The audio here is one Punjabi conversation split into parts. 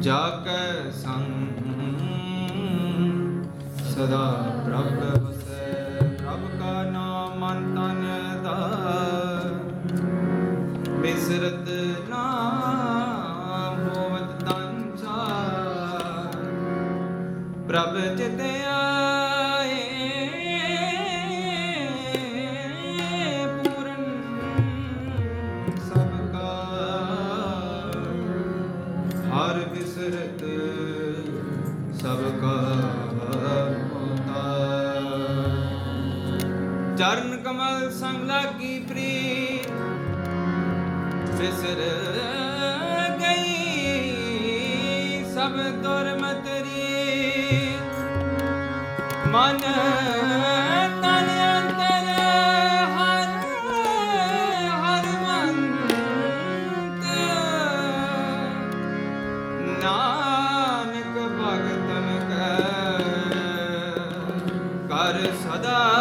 ਜਾ ਕੈ ਸੰਗ ਸਦਾ ਪ੍ਰਭ ਵਸੈ ਪ੍ਰਭ ਕਾ ਨਾਮ ਮਨ ਦਾ ਬਿਸਰਤ ਬਿਸਰ ਗਈ ਸਭ ਦੁਰਮਤਰੀ ਮਨ ਅੰਦਰ ਹਰ ਹਰ ਮੰਤ। ਨਾਨਕ ਸਦਾ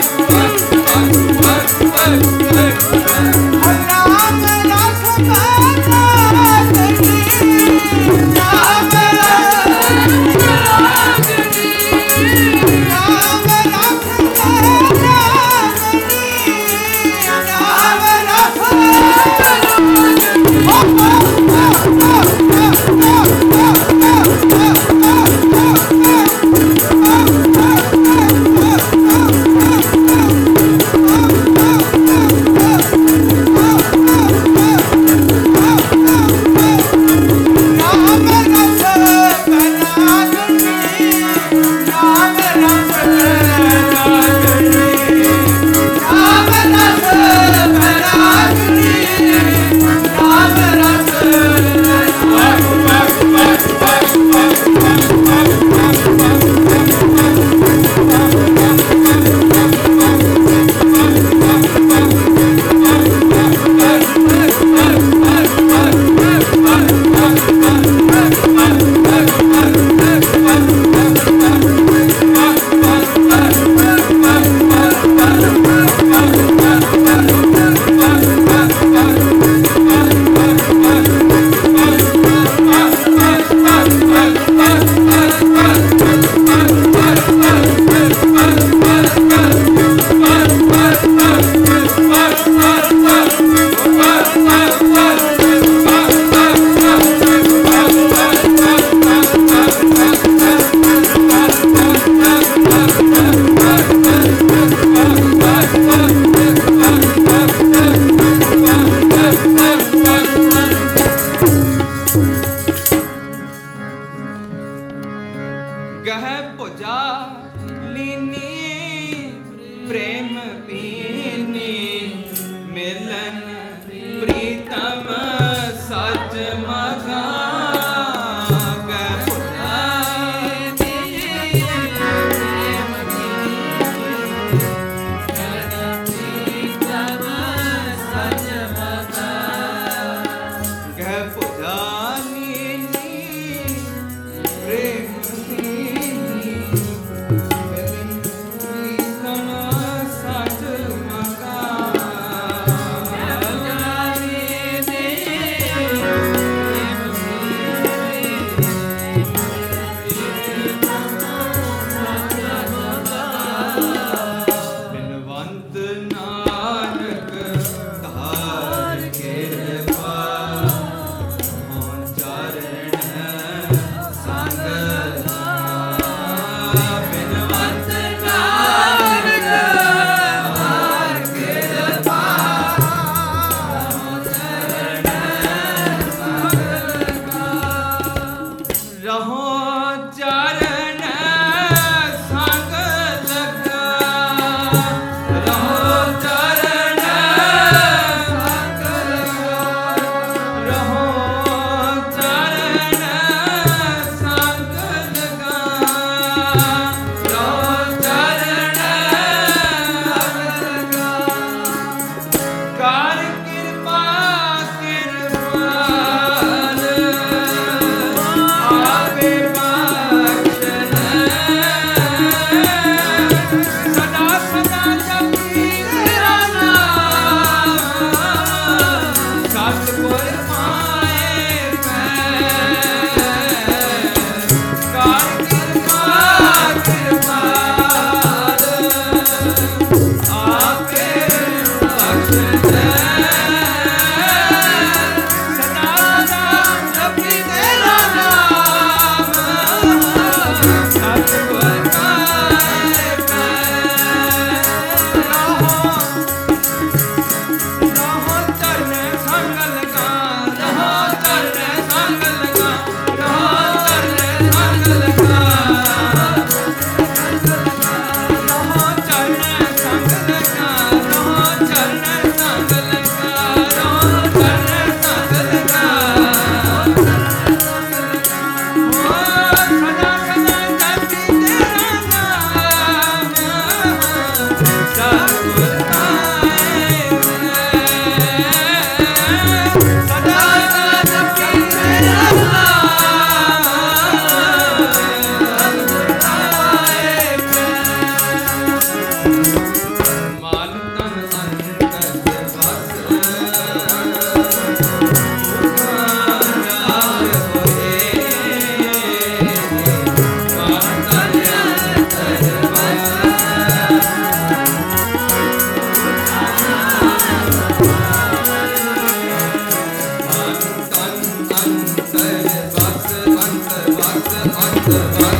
Bye. ਅੰਤਰ ਵਸ ਅੰਤਰ ਵਸ ਅੰਤਰ ਵਸ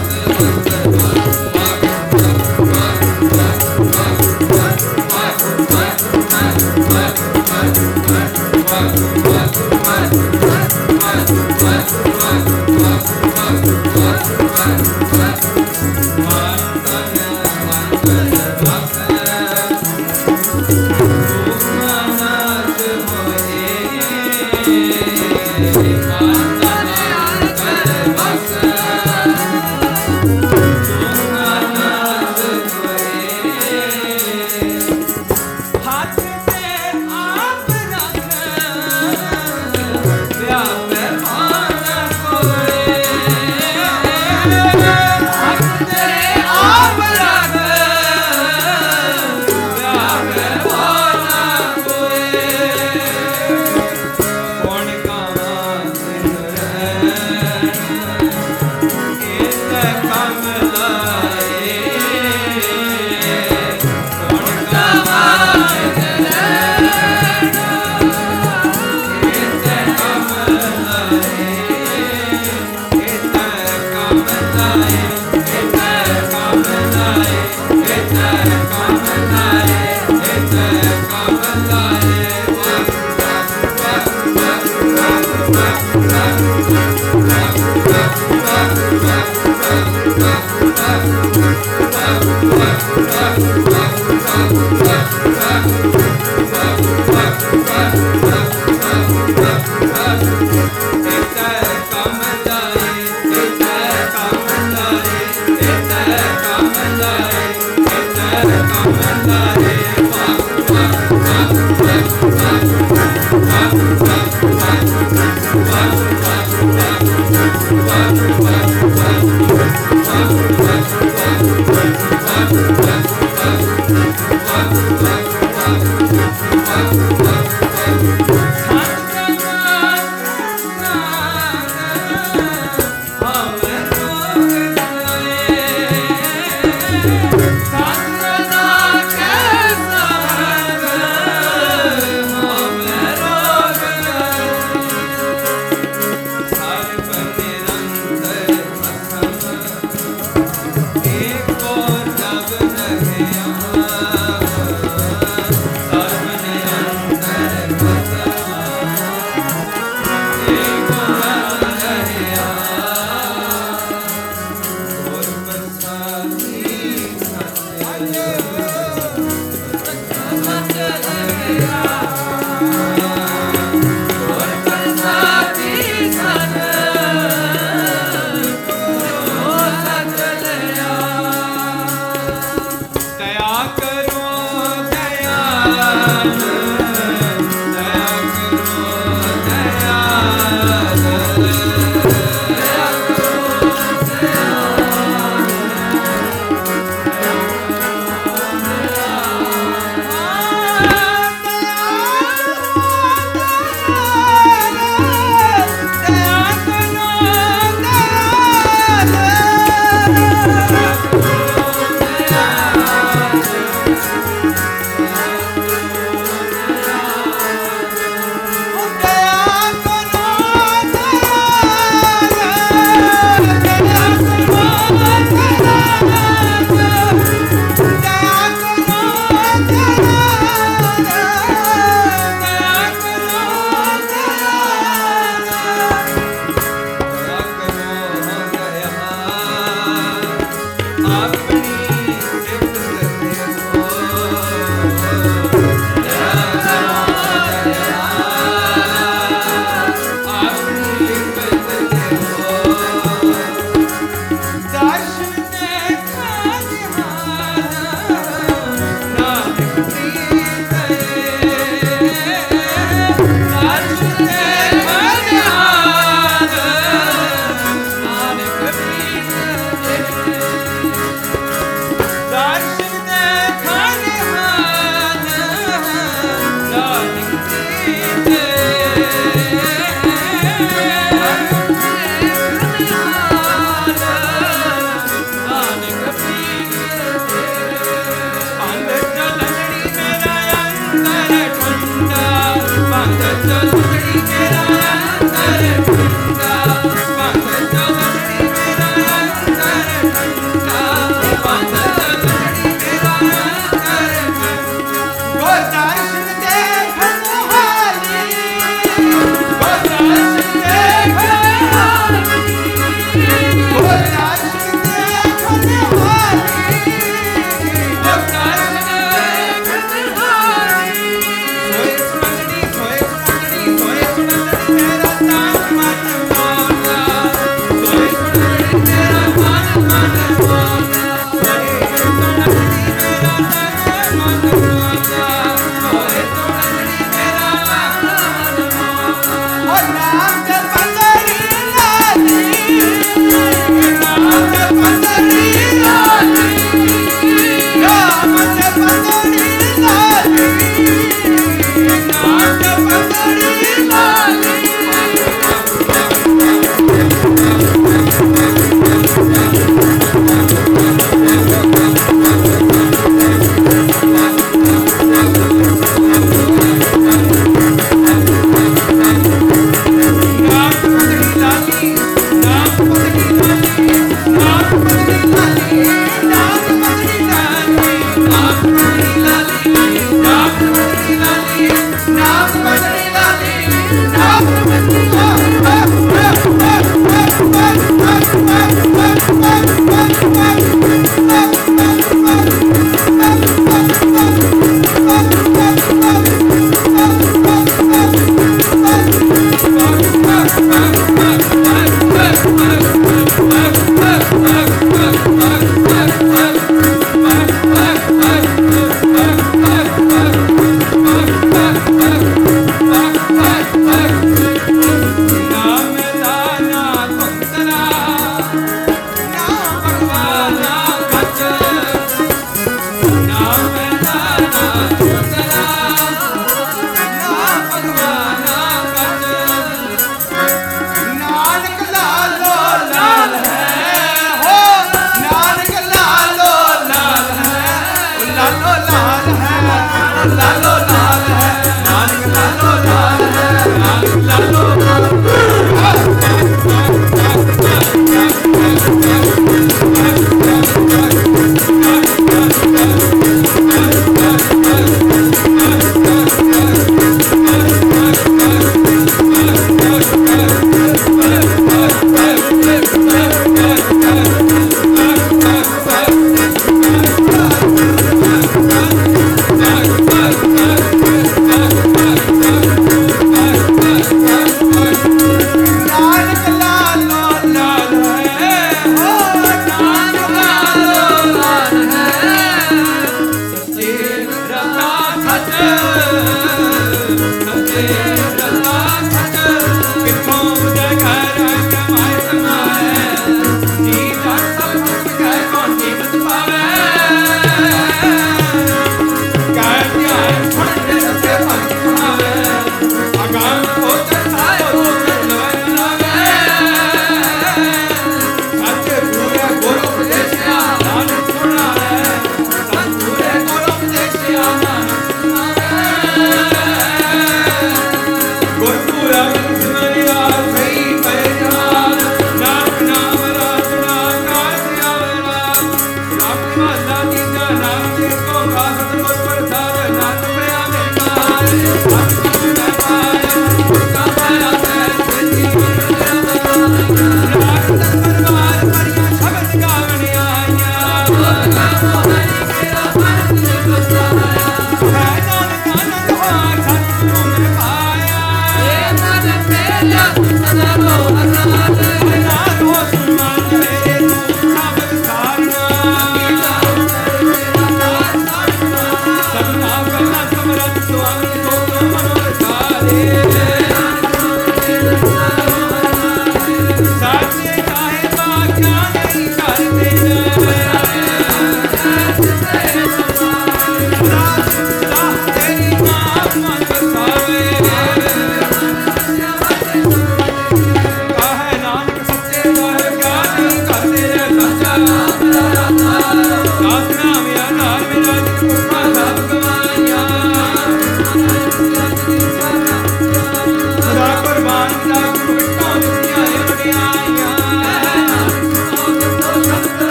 Krishna.